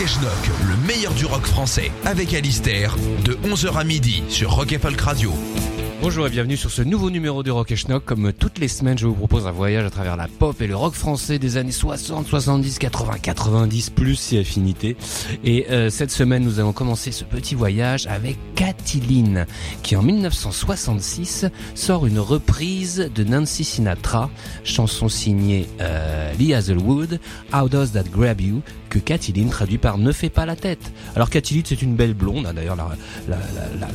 Rock le meilleur du rock français, avec Alistair, de 11h à midi sur Rock et Folk Radio. Bonjour et bienvenue sur ce nouveau numéro du Rock et Schnock. Comme toutes les semaines, je vous propose un voyage à travers la pop et le rock français des années 60, 70, 80, 90, plus si affinité. Et euh, cette semaine, nous allons commencer ce petit voyage avec Kathleen, qui en 1966 sort une reprise de Nancy Sinatra, chanson signée euh, Lee Hazelwood, How Does That Grab You, que Kathleen traduit par Ne fais pas la tête. Alors Kathleen, c'est une belle blonde, hein. d'ailleurs la, la, la,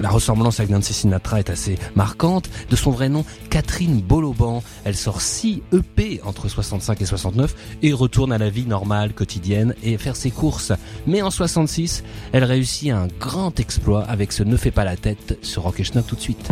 la, ressemblance avec Nancy Sinatra est assez marquante. De son vrai nom, Catherine Boloban. Elle sort 6 EP entre 65 et 69 et retourne à la vie normale, quotidienne et faire ses courses. Mais en 66, elle réussit un grand exploit avec ce Ne fais pas la tête sur Rock Schnock tout de suite.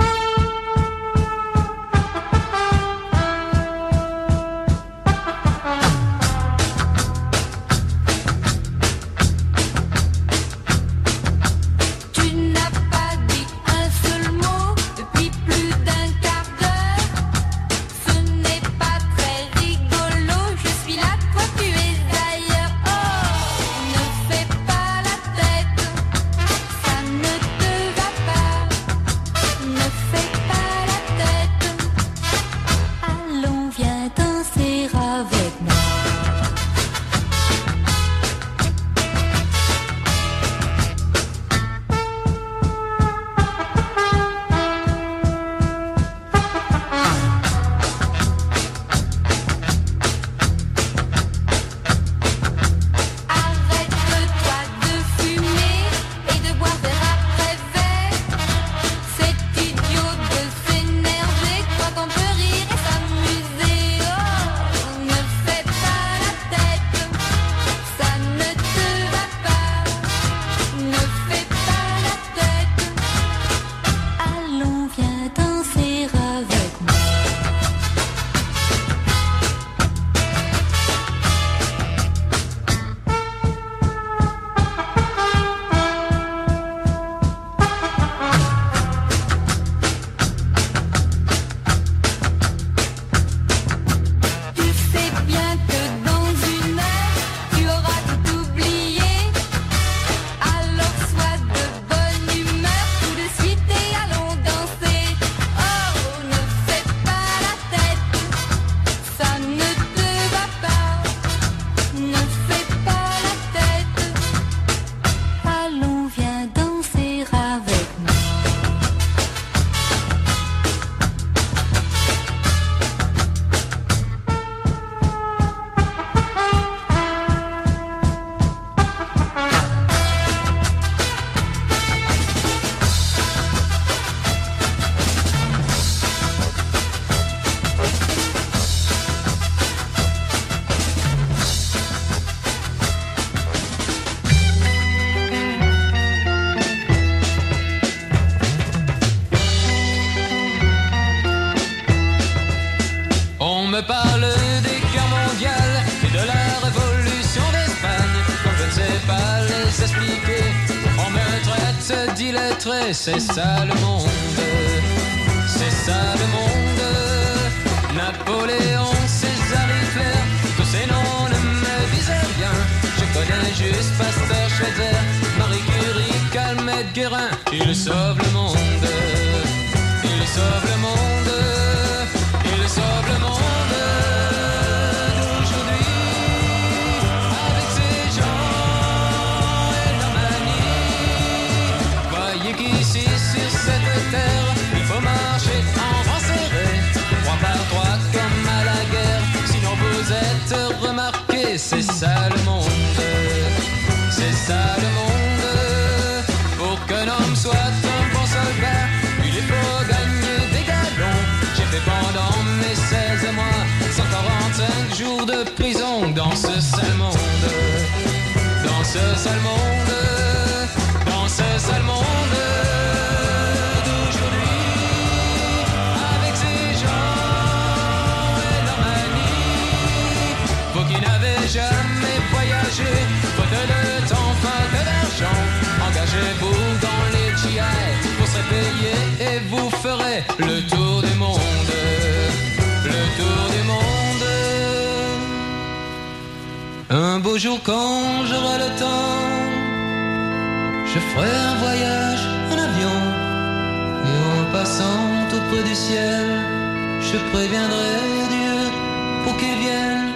C'est ça le monde, Sale monde. Dans ce sale monde. d'aujourd'hui. Avec ces gens et leur manie. Vous qui n'avez jamais voyagé, faute de temps, faute d'argent, engagez-vous dans les GI pour se payer et vous ferez le tour du monde. Le tour du monde. Un beau jour quand j'aurai le temps, je ferai un voyage en avion. Et en passant tout du ciel, je préviendrai Dieu pour qu'il vienne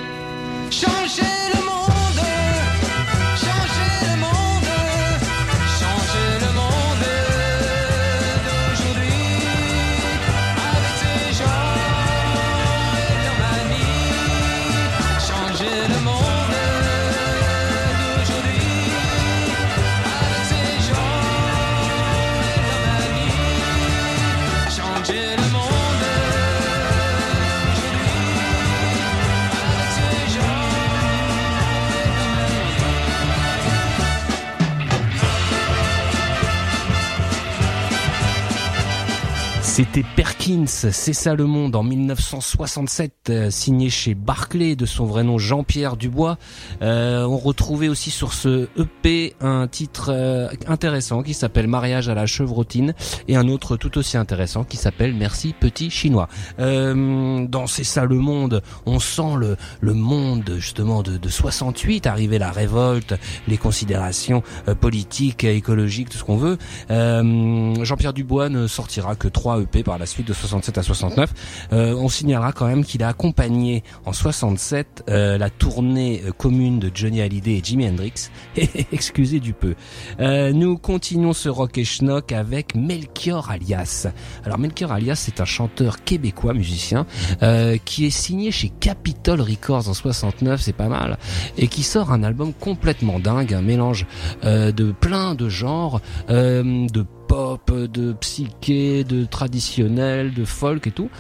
C'était Perkins, c'est ça le monde en 1967, euh, signé chez Barclay de son vrai nom Jean-Pierre Dubois. Euh, on retrouvait aussi sur ce EP un titre euh, intéressant qui s'appelle Mariage à la chevrotine et un autre tout aussi intéressant qui s'appelle Merci petit chinois. Euh, dans C'est ça le monde, on sent le, le monde justement de, de 68, arriver la révolte, les considérations politiques, écologiques, tout ce qu'on veut. Jean-Pierre Dubois ne sortira que trois EP par la suite de 67 à 69. Euh, on signalera quand même qu'il a accompagné en 67 euh, la tournée euh, commune de Johnny Hallyday et Jimi Hendrix. Excusez du peu. Euh, nous continuons ce rock et schnock avec Melchior Alias. Alors Melchior Alias, c'est un chanteur québécois, musicien, euh, qui est signé chez Capitol Records en 69, c'est pas mal, et qui sort un album complètement dingue, un mélange euh, de plein de genres, de pop, de psyché, de traditionnel, de folk et tout,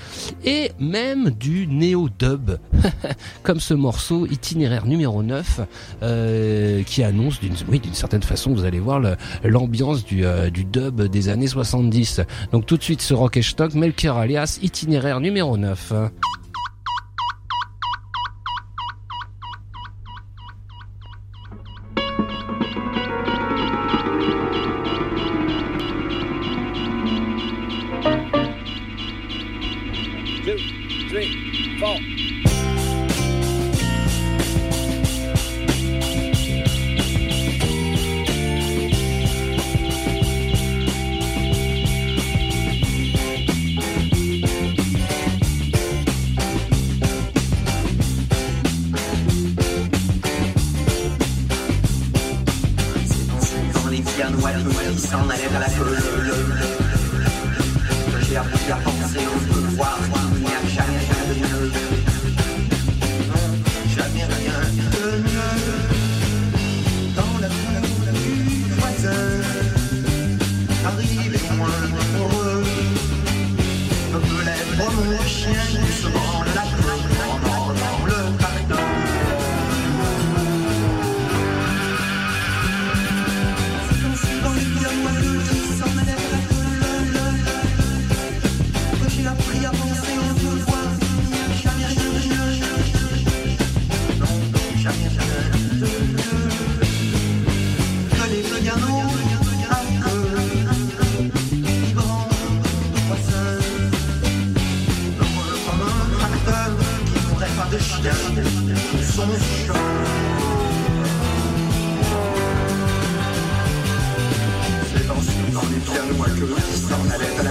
et même du néo-dub, comme ce morceau itinéraire numéro 9, euh, qui annonce d'une oui, certaine façon, vous allez voir l'ambiance du, euh, du dub des années 70. Donc tout de suite ce rock et stock, Melchior alias, itinéraire numéro 9. C'est dans dans les pianois que s'en allait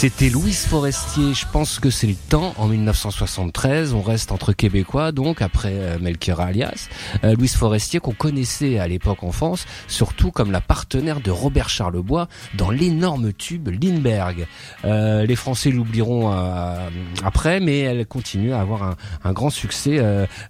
C'était Louise Forestier, je pense que c'est le temps, en 1973, on reste entre Québécois, donc après euh, Melchior Alias, euh, Louise Forestier qu'on connaissait à l'époque en France, surtout comme la partenaire de Robert Charlebois dans l'énorme tube Lindbergh. Euh, les Français l'oublieront euh, après, mais elle continue à avoir un, un grand succès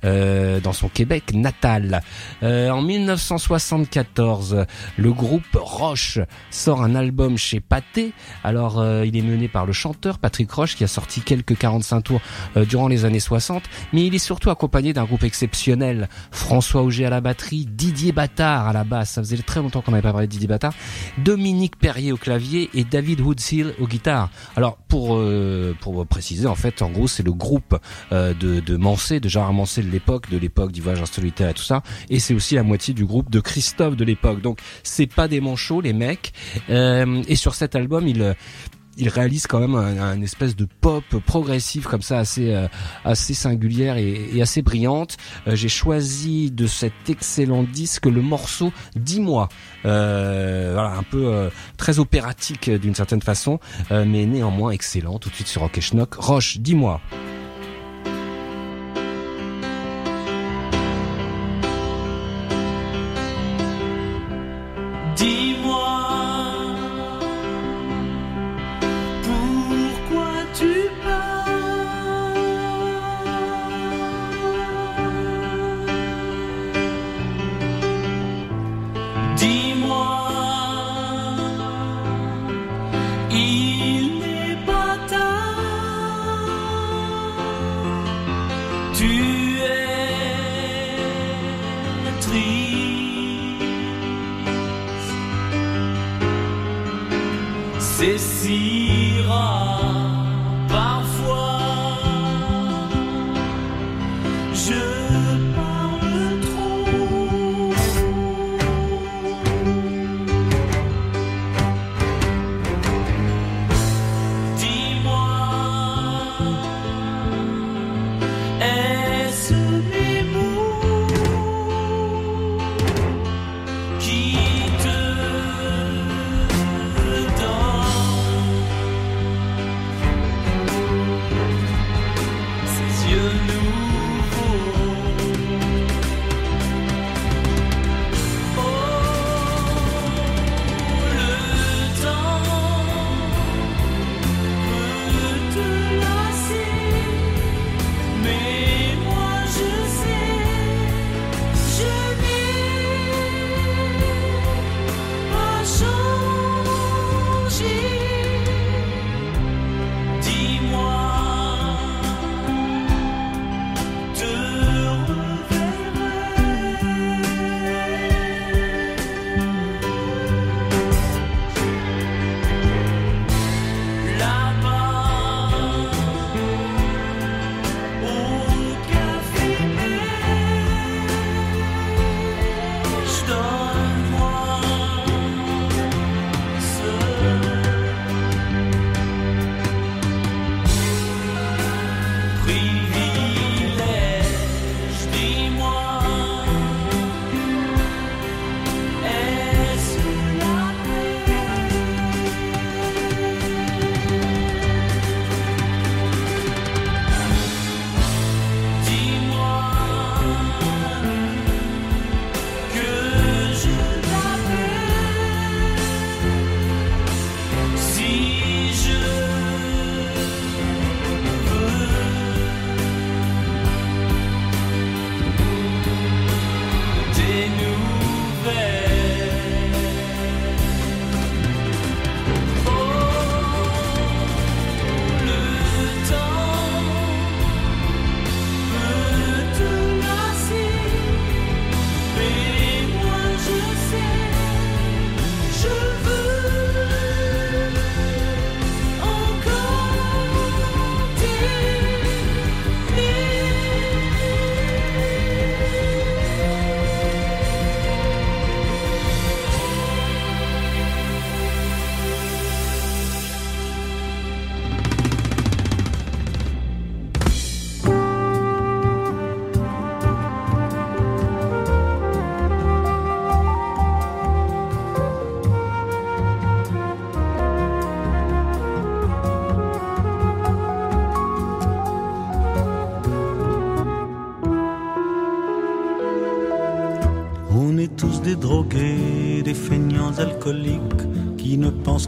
euh, dans son Québec natal. en 1974, le groupe Roche sort un album chez Pathé, alors il est mené par le chanteur Patrick Roche qui a sorti quelques 45 tours euh, durant les années 60, mais il est surtout accompagné d'un groupe exceptionnel. François Auger à la batterie, Didier Battard à la basse, ça faisait très longtemps qu'on n'avait pas parlé de Didier Battard, Dominique Perrier au clavier et David Woodsill aux guitares. Alors pour euh, pour préciser en fait, en gros c'est le groupe euh, de de Mancé, de Gérard Mancé de l'époque, de l'époque du voyage en solitaire et tout ça, et c'est aussi la moitié du groupe de Christophe de l'époque. Donc c'est pas des manchots les mecs. Euh, et sur cet album, il il réalise quand même un, un espèce de pop progressif comme ça assez euh, assez singulière et, et assez brillante. Euh, J'ai choisi de cet excellent disque le morceau Dis-moi, euh, voilà un peu euh, très opératique d'une certaine façon, euh, mais néanmoins excellent. Tout de suite sur Rock et Schnock. Roche. Dis-moi C'est si rare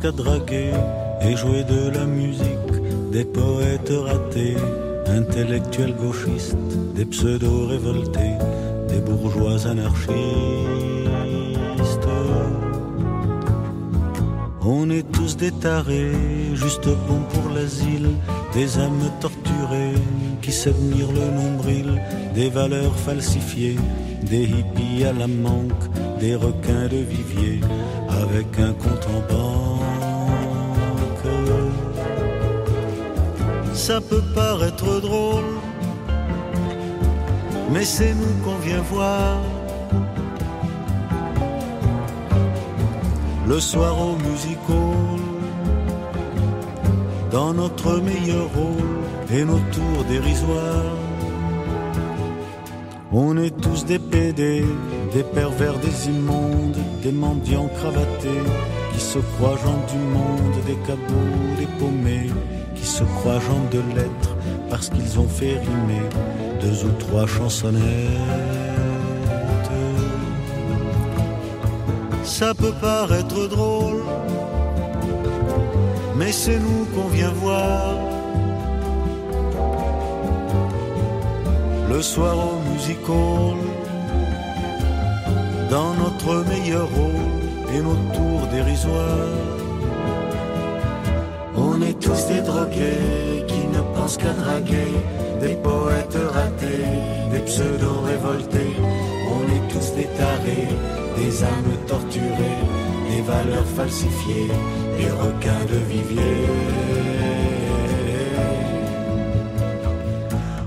ne pensent qu'à draguer et jouer de la musique, des poètes ratés, intellectuels gauchistes, des pseudos révoltés, des bourgeois anarchistes. On est tous des tarés, juste bons pour l'asile, des âmes torturées qui s'admirent le nombril, des valeurs falsifiées, des hippies à la manque, des requins de vivier avec un compte en banque. Ça peut paraître drôle, mais c'est nous qu'on vient voir. Le soir au music hall, dans notre meilleur rôle et nos tours dérisoires. On est tous des PD, des pervers, des immondes, des mendiants cravatés, qui se croient gens du monde, des cabots, des paumés, qui se croient gens de lettres, parce qu'ils ont fait rimer deux ou trois chansonnettes. Ça peut paraître drôle, mais c'est nous qu'on vient voir. Le soir au music hall, dans notre meilleur rôle et nos tours dérisoires. Des drogués qui ne pensent qu'à draguer, des poètes ratés, des pseudos révoltés. On est tous des tarés, des âmes torturées, des valeurs falsifiées, des requins de vivier.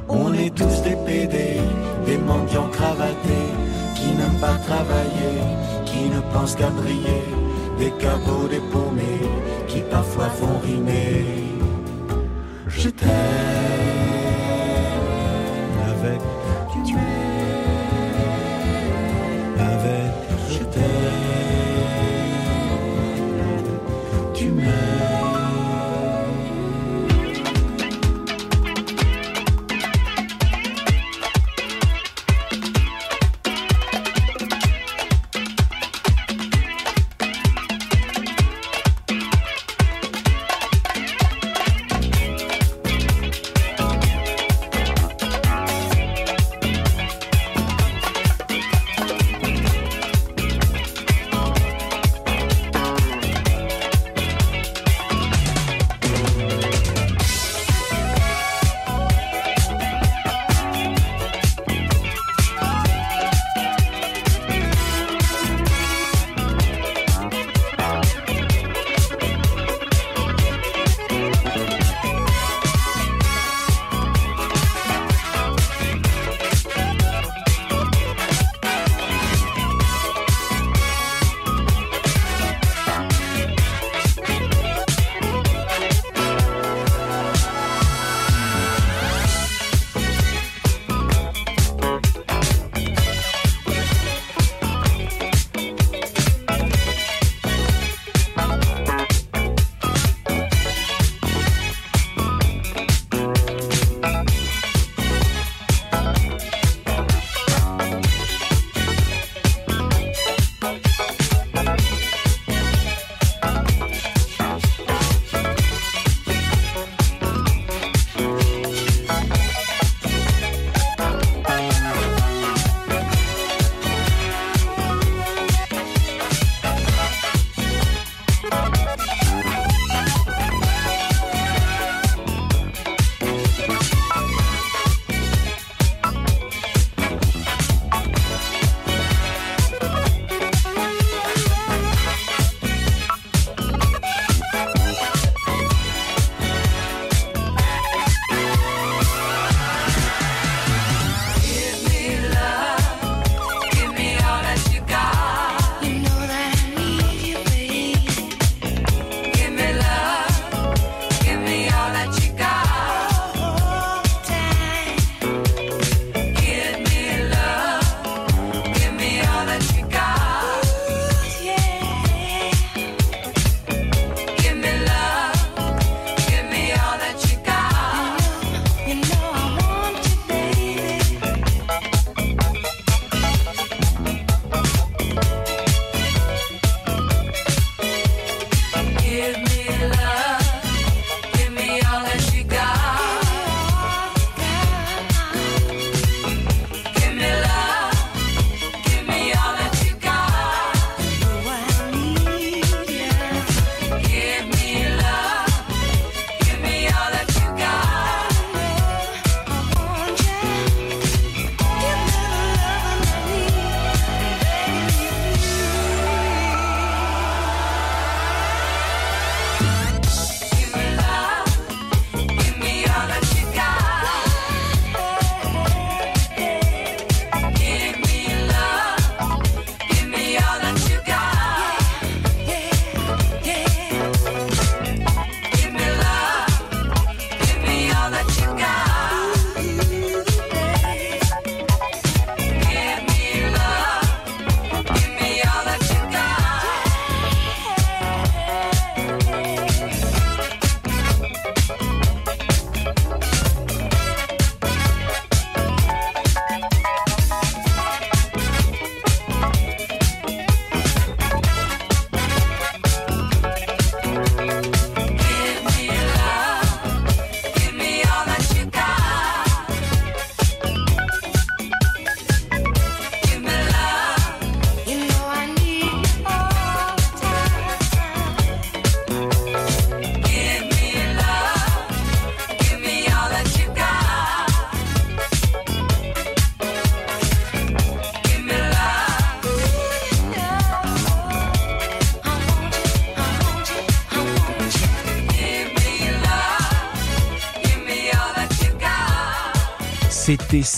On est tous des PD, des mendiants cravatés, qui n'aiment pas travailler, qui ne pensent qu'à briller, des cabots, des parfois font rimer. Je t'aime avec tu avec je t'aime tu m'aimes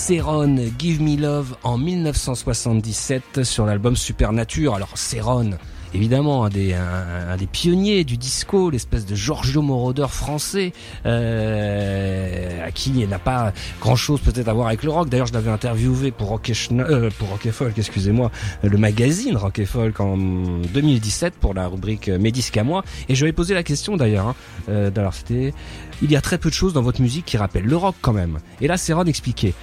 Céron, Give Me Love en 1977 sur l'album Supernature. Alors Céron, évidemment un des, pionniers du disco, l'espèce de Giorgio Moroder français, euh, à qui il n'a pas grand chose peut-être à voir avec le rock. D'ailleurs, je l'avais interviewé pour Rock et, euh, pour Rock Folk, excusez-moi, le magazine Rock et Folk en 2017 pour la rubrique Mes disques à moi. Et je lui ai posé la question d'ailleurs. Hein, euh, c'était, il y a très peu de choses dans votre musique qui rappellent le rock quand même. Et là, Céron expliquait.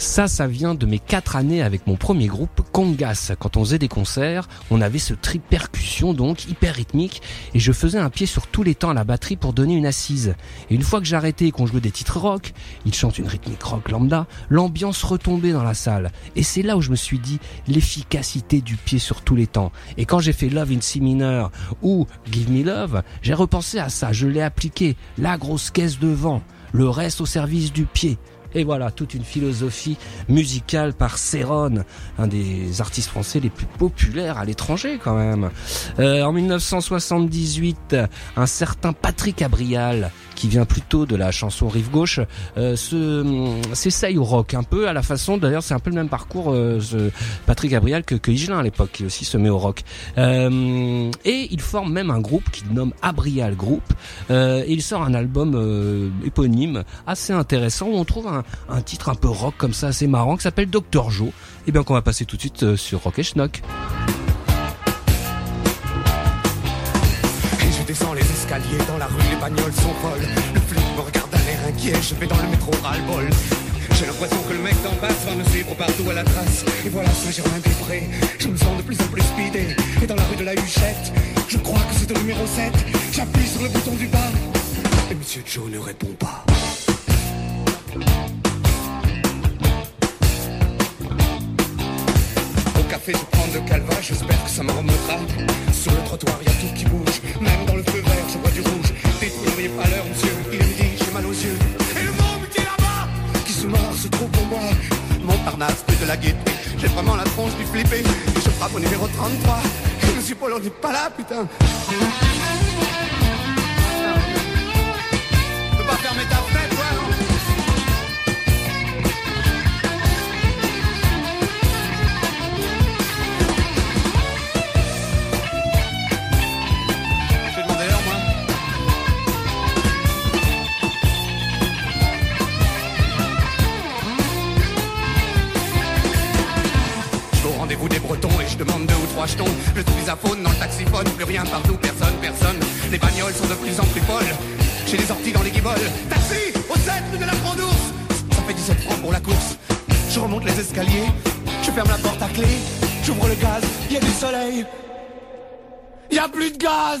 Ça, ça vient de mes quatre années avec mon premier groupe, Congas. Quand on faisait des concerts, on avait ce tri percussion, donc hyper rythmique, et je faisais un pied sur tous les temps à la batterie pour donner une assise. Et une fois que j'arrêtais et qu'on jouait des titres rock, ils chantent une rythmique rock lambda, l'ambiance retombait dans la salle. Et c'est là où je me suis dit l'efficacité du pied sur tous les temps. Et quand j'ai fait Love in C mineur ou Give Me Love, j'ai repensé à ça, je l'ai appliqué, la grosse caisse devant, le reste au service du pied. Et voilà, toute une philosophie musicale par Céron, un des artistes français les plus populaires à l'étranger quand même. Euh, en 1978, un certain Patrick Abrial, qui vient plutôt de la chanson Rive Gauche, euh, se- s'essaye au rock un peu à la façon, d'ailleurs c'est un peu le même parcours, euh, ce Patrick Abrial que, que Higelin à l'époque, qui aussi se met au rock. Euh, et il forme même un groupe qu'il nomme Abrial Group, euh, et il sort un album euh, éponyme assez intéressant où on trouve un, un titre un peu rock comme ça assez marrant qui s'appelle Dr Joe et bien qu'on va passer tout de suite euh, sur Rock et Schnock. Et je descends les escaliers dans la rue, les bagnoles sont folles. Le flic me regarde d'un air inquiet, je vais dans le métro ras-le-bol. J'ai l'impression que le mec d'en face va me suivre partout à la trace. Et voilà Saint-Germain-des-Prés, je me sens de plus en plus speedé. Et dans la rue de la Huchette, je crois que c'est au numéro 7. J'appuie sur le bouton du bas. Et Monsieur Joe ne répond pas. Au café, je prends de calva, j'espère que ça me remontera. Sur le trottoir, y a tout qui bouge. Même dans le feu vert, je vois du rouge. Détruiriez pas l'heure, monsieur. Il est midi, j'ai mal aux yeux. Et le monde qui est là-bas, qui se mord, se trouve pour moi. Montparnasse, plus de la gaieté. J'ai vraiment la tronche du flippé. Et je frappe au numéro 33. Et monsieur Paul, on n'est pas là, putain. Je suis à faune dans le taxiphone, plus rien partout, personne, personne. Les bagnoles sont de plus en plus folles. J'ai les orties dans les guiboles. Taxi Au 7 rue de la Grande Ourse Ça fait 17 francs pour la course. Je remonte les escaliers, je ferme la porte à clé, j'ouvre le gaz, y a du soleil. Il y a plus de gaz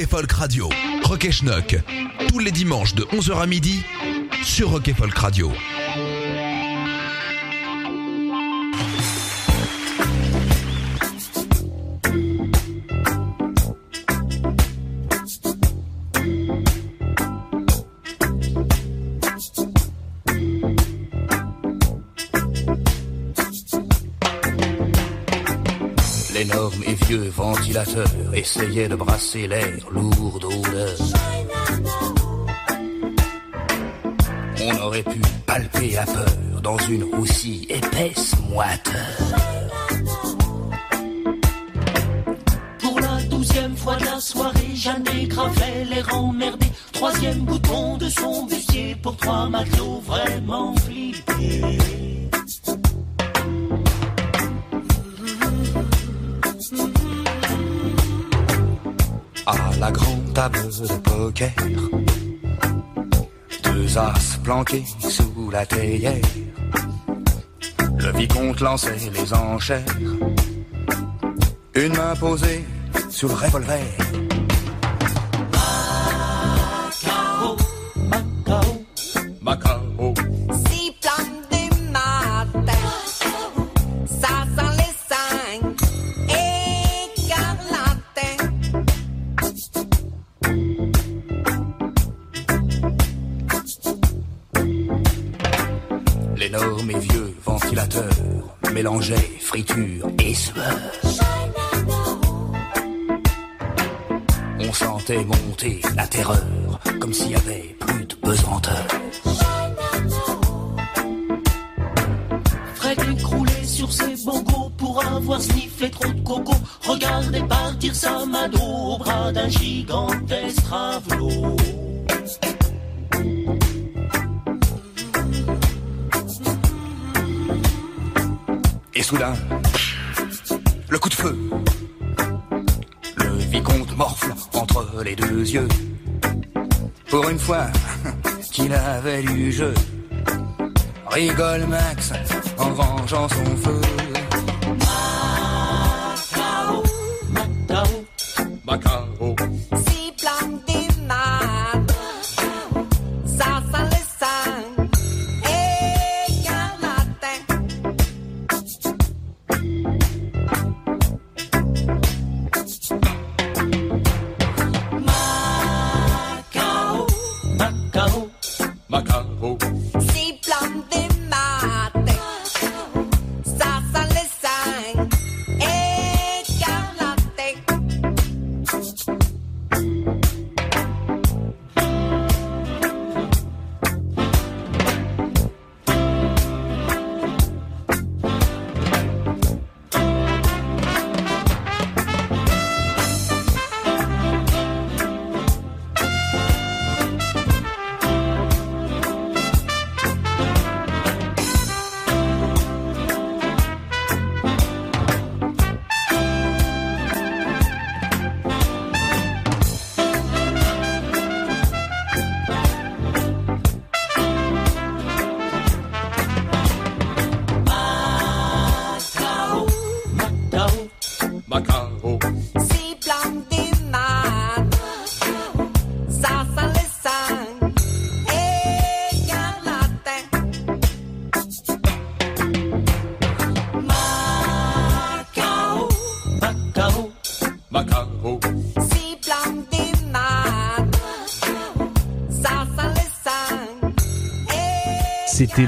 et Folk Radio. Rock et Schnock. Tous les dimanches de 11h à midi sur Rock et Folk Radio. Ventilateur essayait de brasser l'air lourd d'odeur. On aurait pu palper à peur dans une aussi épaisse moiteur. Pour la douzième fois de la soirée, Jeanne Gravel l'air emmerdé. Troisième bouton de son bustier pour trois matelots vraiment flippés. De poker, deux as planqués sous la théière. Le vicomte lançait les enchères, une main posée sur le revolver. Terreur comme s'il y avait plus de pesanteur. Fred écroulé sur ses bongos pour avoir sniffé trop de coco. Regardez partir sa mado au bras d'un gigantesque ravelot. Et soudain, le coup de feu. Le vicomte morfle entre les deux yeux. Une fois qu'il avait du jeu. Rigole Max en vengeant son feu.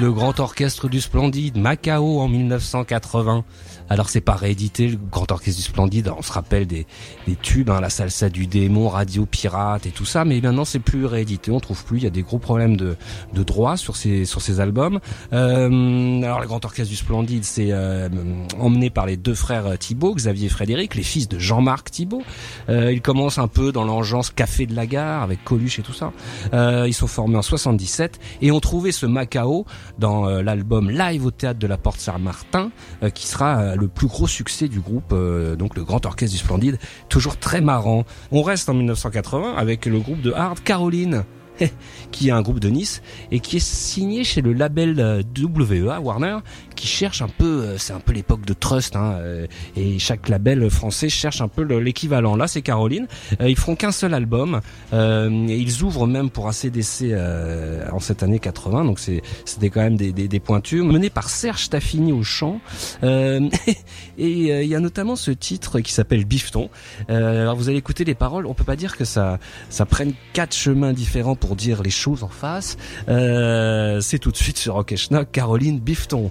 Le grand orchestre du Splendide, Macao en 1980. Alors c'est pas réédité, le grand orchestre du Splendide, on se rappelle des, des tubes, hein, la salsa du démon, Radio Pirate et tout ça, mais maintenant c'est plus réédité, on trouve plus, il y a des gros problèmes de, de droit sur ces, sur ces albums. Euh, alors le grand orchestre du Splendide, c'est euh, emmené par les deux frères Thibault, Xavier et Frédéric, les fils de Jean-Marc Thibault. Euh, ils commencent un peu dans l'engeance Café de la Gare avec Coluche et tout ça. Euh, ils sont formés en 77 et ont trouvé ce Macao dans euh, l'album Live au théâtre de la Porte Saint-Martin, euh, qui sera euh, le plus gros succès du groupe, donc le Grand Orchestre du Splendide, toujours très marrant. On reste en 1980 avec le groupe de hard Caroline. qui est un groupe de Nice et qui est signé chez le label WEA Warner qui cherche un peu euh, c'est un peu l'époque de Trust hein, euh, et chaque label français cherche un peu le- l'équivalent. Là c'est Caroline. Euh, ils feront qu'un seul album. Et ils ouvrent même pour ACDC en cette année 80 donc c'était quand même des, des, des pointures. Mené par Serge Taffini au chant. Et il y a notamment ce titre qui s'appelle Bifton. Alors vous allez écouter les paroles. On peut pas dire que ça ça prenne quatre chemins différents pour dire les choses en face. Euh, c'est tout de suite sur Rock et Caroline Bifton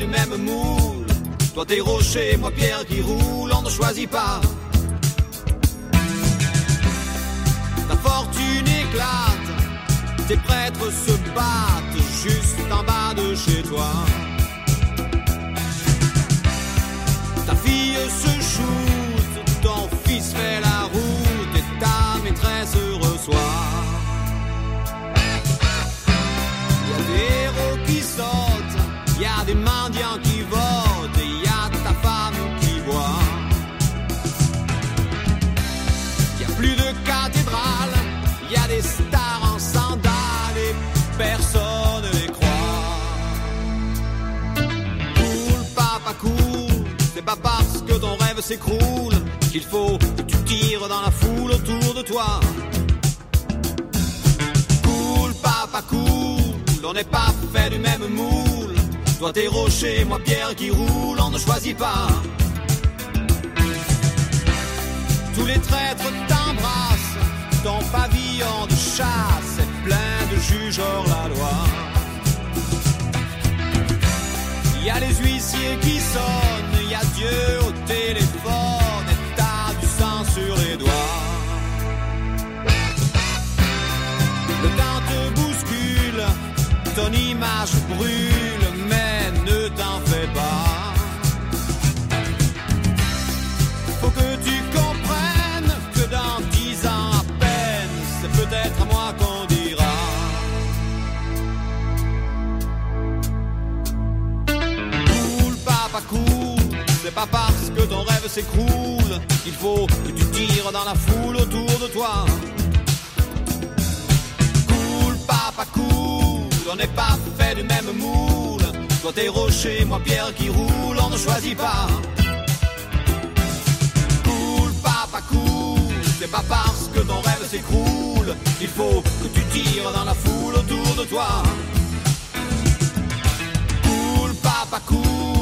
du même moule. Toi t'es rocher, moi pierre qui roule, on ne choisit pas. Ta fortune éclate, tes prêtres se battent juste en bas de chez toi. Ta fille se shoot, ton fils fait la route et ta maîtresse reçoit. Parce que ton rêve s'écroule qu'il faut que tu tires dans la foule autour de toi. Cool, papa, cool, on n'est pas fait du même moule. Toi t'es rocher, moi pierre qui roule, on ne choisit pas. Tous les traîtres t'embrassent, ton pavillon de chasse est plein de juges hors la loi. Il y a les huissiers qui sonnent, au téléphone et t'as du sang sur les doigts. Le temps te bouscule, ton image brûle, mais ne t'en fais pas. Faut que tu comprennes que dans dix ans à peine, c'est peut-être à moi qu'on dira. Papa, c'est pas parce que ton rêve s'écroule qu'il faut que tu tires dans la foule autour de toi. Cool, papa, cool, on n'est pas fait du même moule. Toi t'es rocher, moi pierre qui roule, on ne choisit pas. Cool, papa, cool, c'est pas parce que ton rêve s'écroule qu'il faut que tu tires dans la foule autour de toi. Cool, papa, cool.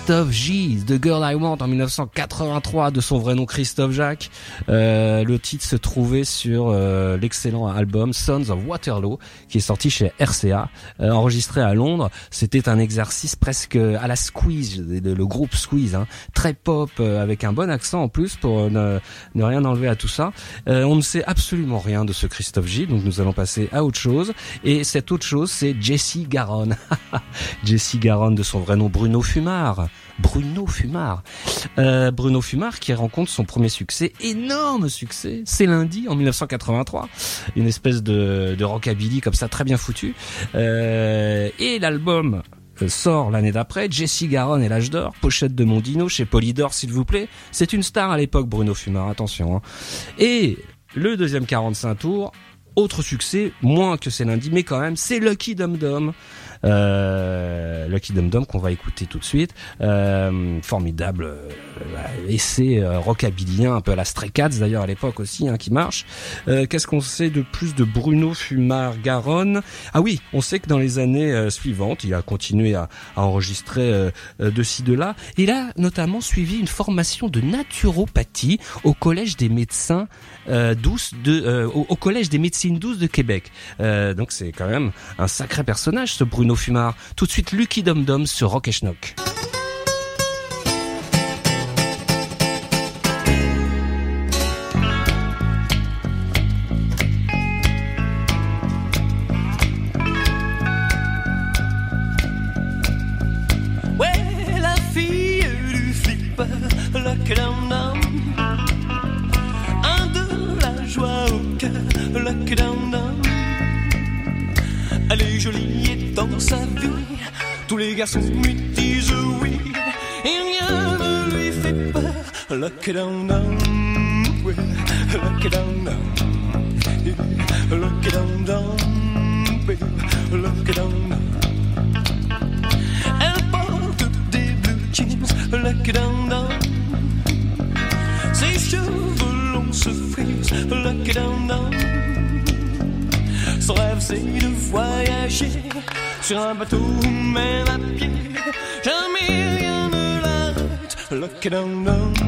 Christophe G, The Girl I Want en 1983 de son vrai nom Christophe Jacques. Euh, le titre se trouvait sur euh, l'excellent album Sons of Waterloo qui est sorti chez RCA, euh, enregistré à Londres. C'était un exercice presque à la Squeeze, le groupe Squeeze, hein, très pop euh, avec un bon accent en plus pour ne, ne rien enlever à tout ça. Euh, on ne sait absolument rien de ce Christophe G, donc nous allons passer à autre chose. Et cette autre chose, c'est Jessie Garonne. Jessie Garonne de son vrai nom Bruno Fumard. Bruno Fumard. Euh, Bruno Fumard qui rencontre son premier succès, énorme succès, c'est lundi en 1983. Une espèce de, de rockabilly comme ça très bien foutu. Euh, et l'album euh, sort l'année d'après, Jessie Garonne et l'âge d'or, pochette de Mondino chez Polydor s'il vous plaît. C'est une star à l'époque Bruno Fumard, attention. hein. Et le deuxième 45 tours, autre succès, moins que c'est lundi, mais quand même, c'est Lucky Dum Dum. Euh, Lucky Dum Dum qu'on va écouter tout de suite. Euh, formidable euh, essai euh, rockabillien, un peu à la Stray Cats d'ailleurs à l'époque aussi, hein, qui marche. Euh, Qu'est-ce qu'on sait de plus de Bruno Fumard Garonne? Ah oui, on sait que dans les années euh, suivantes, il a continué à, à enregistrer euh, euh, de ci de là. Il a notamment suivi une formation de naturopathie au collège des médecins euh, douces de, euh, au, au collège des médecines douces de Québec. Euh, donc c'est quand même un sacré personnage ce Bruno Fumard. Tout de suite Lucky Dum Dum sur Rock et Schnock. Le down Ouais, le down Le down Le down elle porte des blue jeans, le down down. Ses cheveux longs se frisent, le down down. Son rêve c'est de voyager sur un bateau même à pied. Jamais rien ne l'arrête, le down down.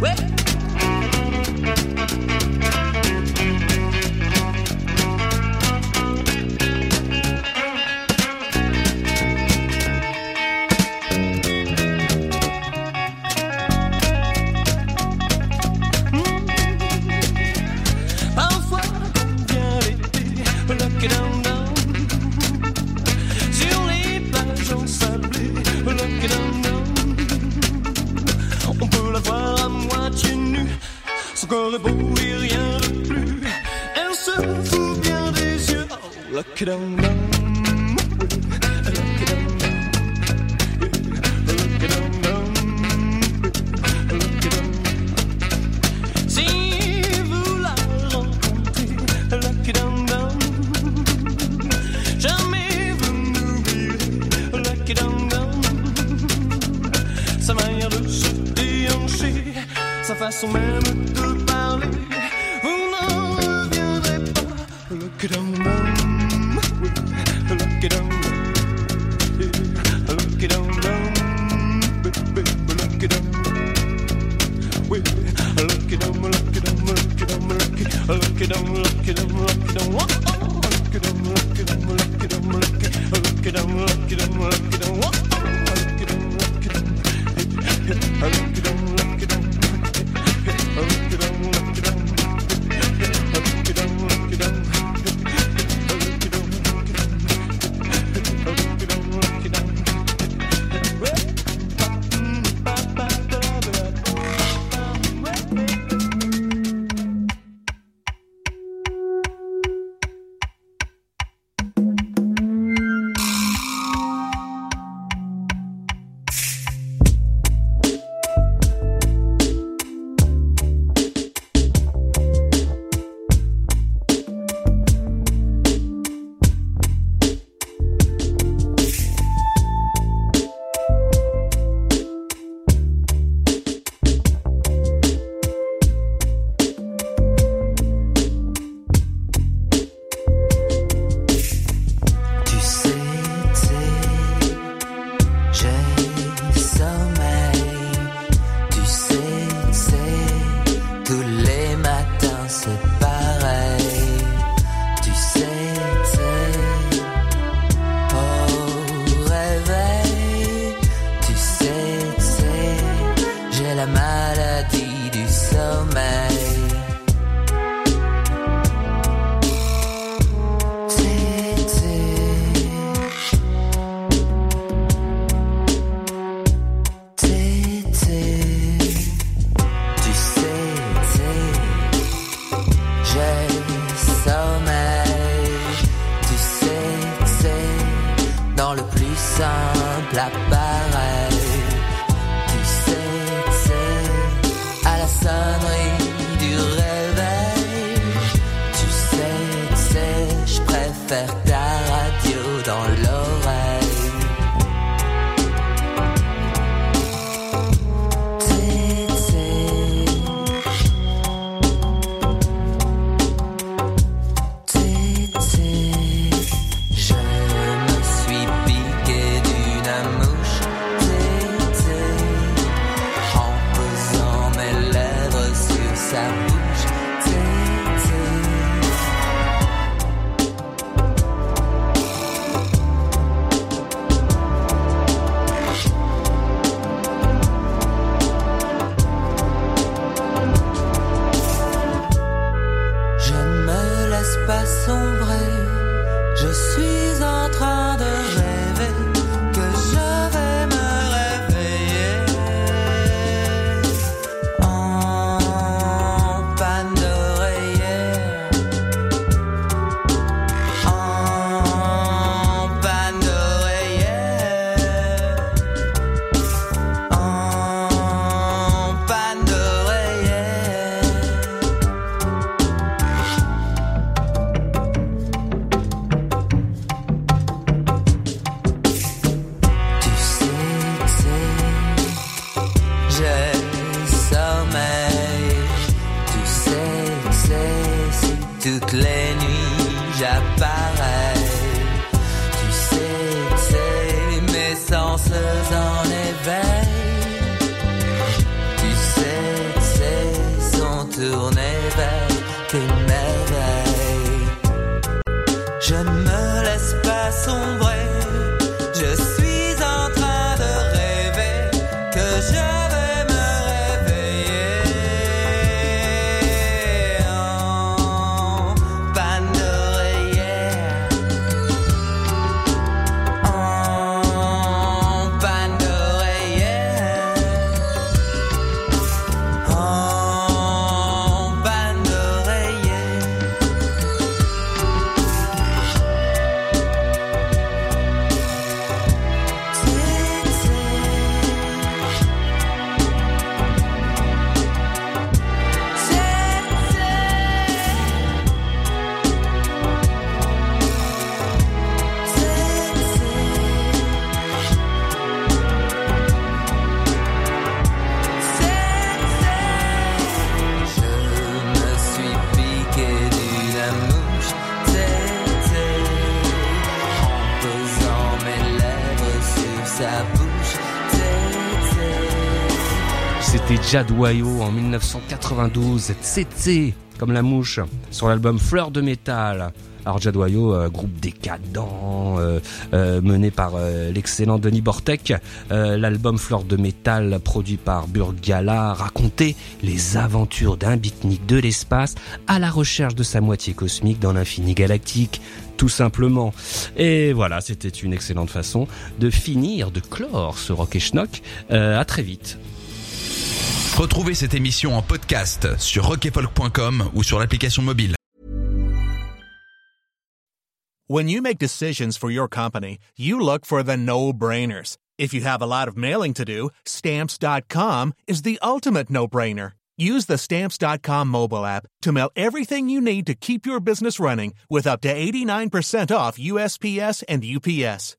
Wait. C'était Jadwayo en 1992, Tsetse, comme la mouche, sur l'album Fleur de métal. Alors Jadwayo, euh, groupe décadent, euh, euh, mené par euh, l'excellent Denis Bortek. L'album Fleur de métal, produit par Burgala, racontait les aventures d'un beatnik de l'espace à la recherche de sa moitié cosmique dans l'infini galactique tout simplement. Et voilà, c'était une excellente façon de finir, de clore ce Rock et Schnock. À très vite. Retrouvez cette émission en podcast sur rockefolk.com ou sur l'application mobile. When you make decisions for your company, you look for the no-brainers. If you have a lot of mailing to do, stamps.com is the ultimate no-brainer. Use the stamps.com mobile app to mail everything you need to keep your business running with up to 89% off USPS and UPS.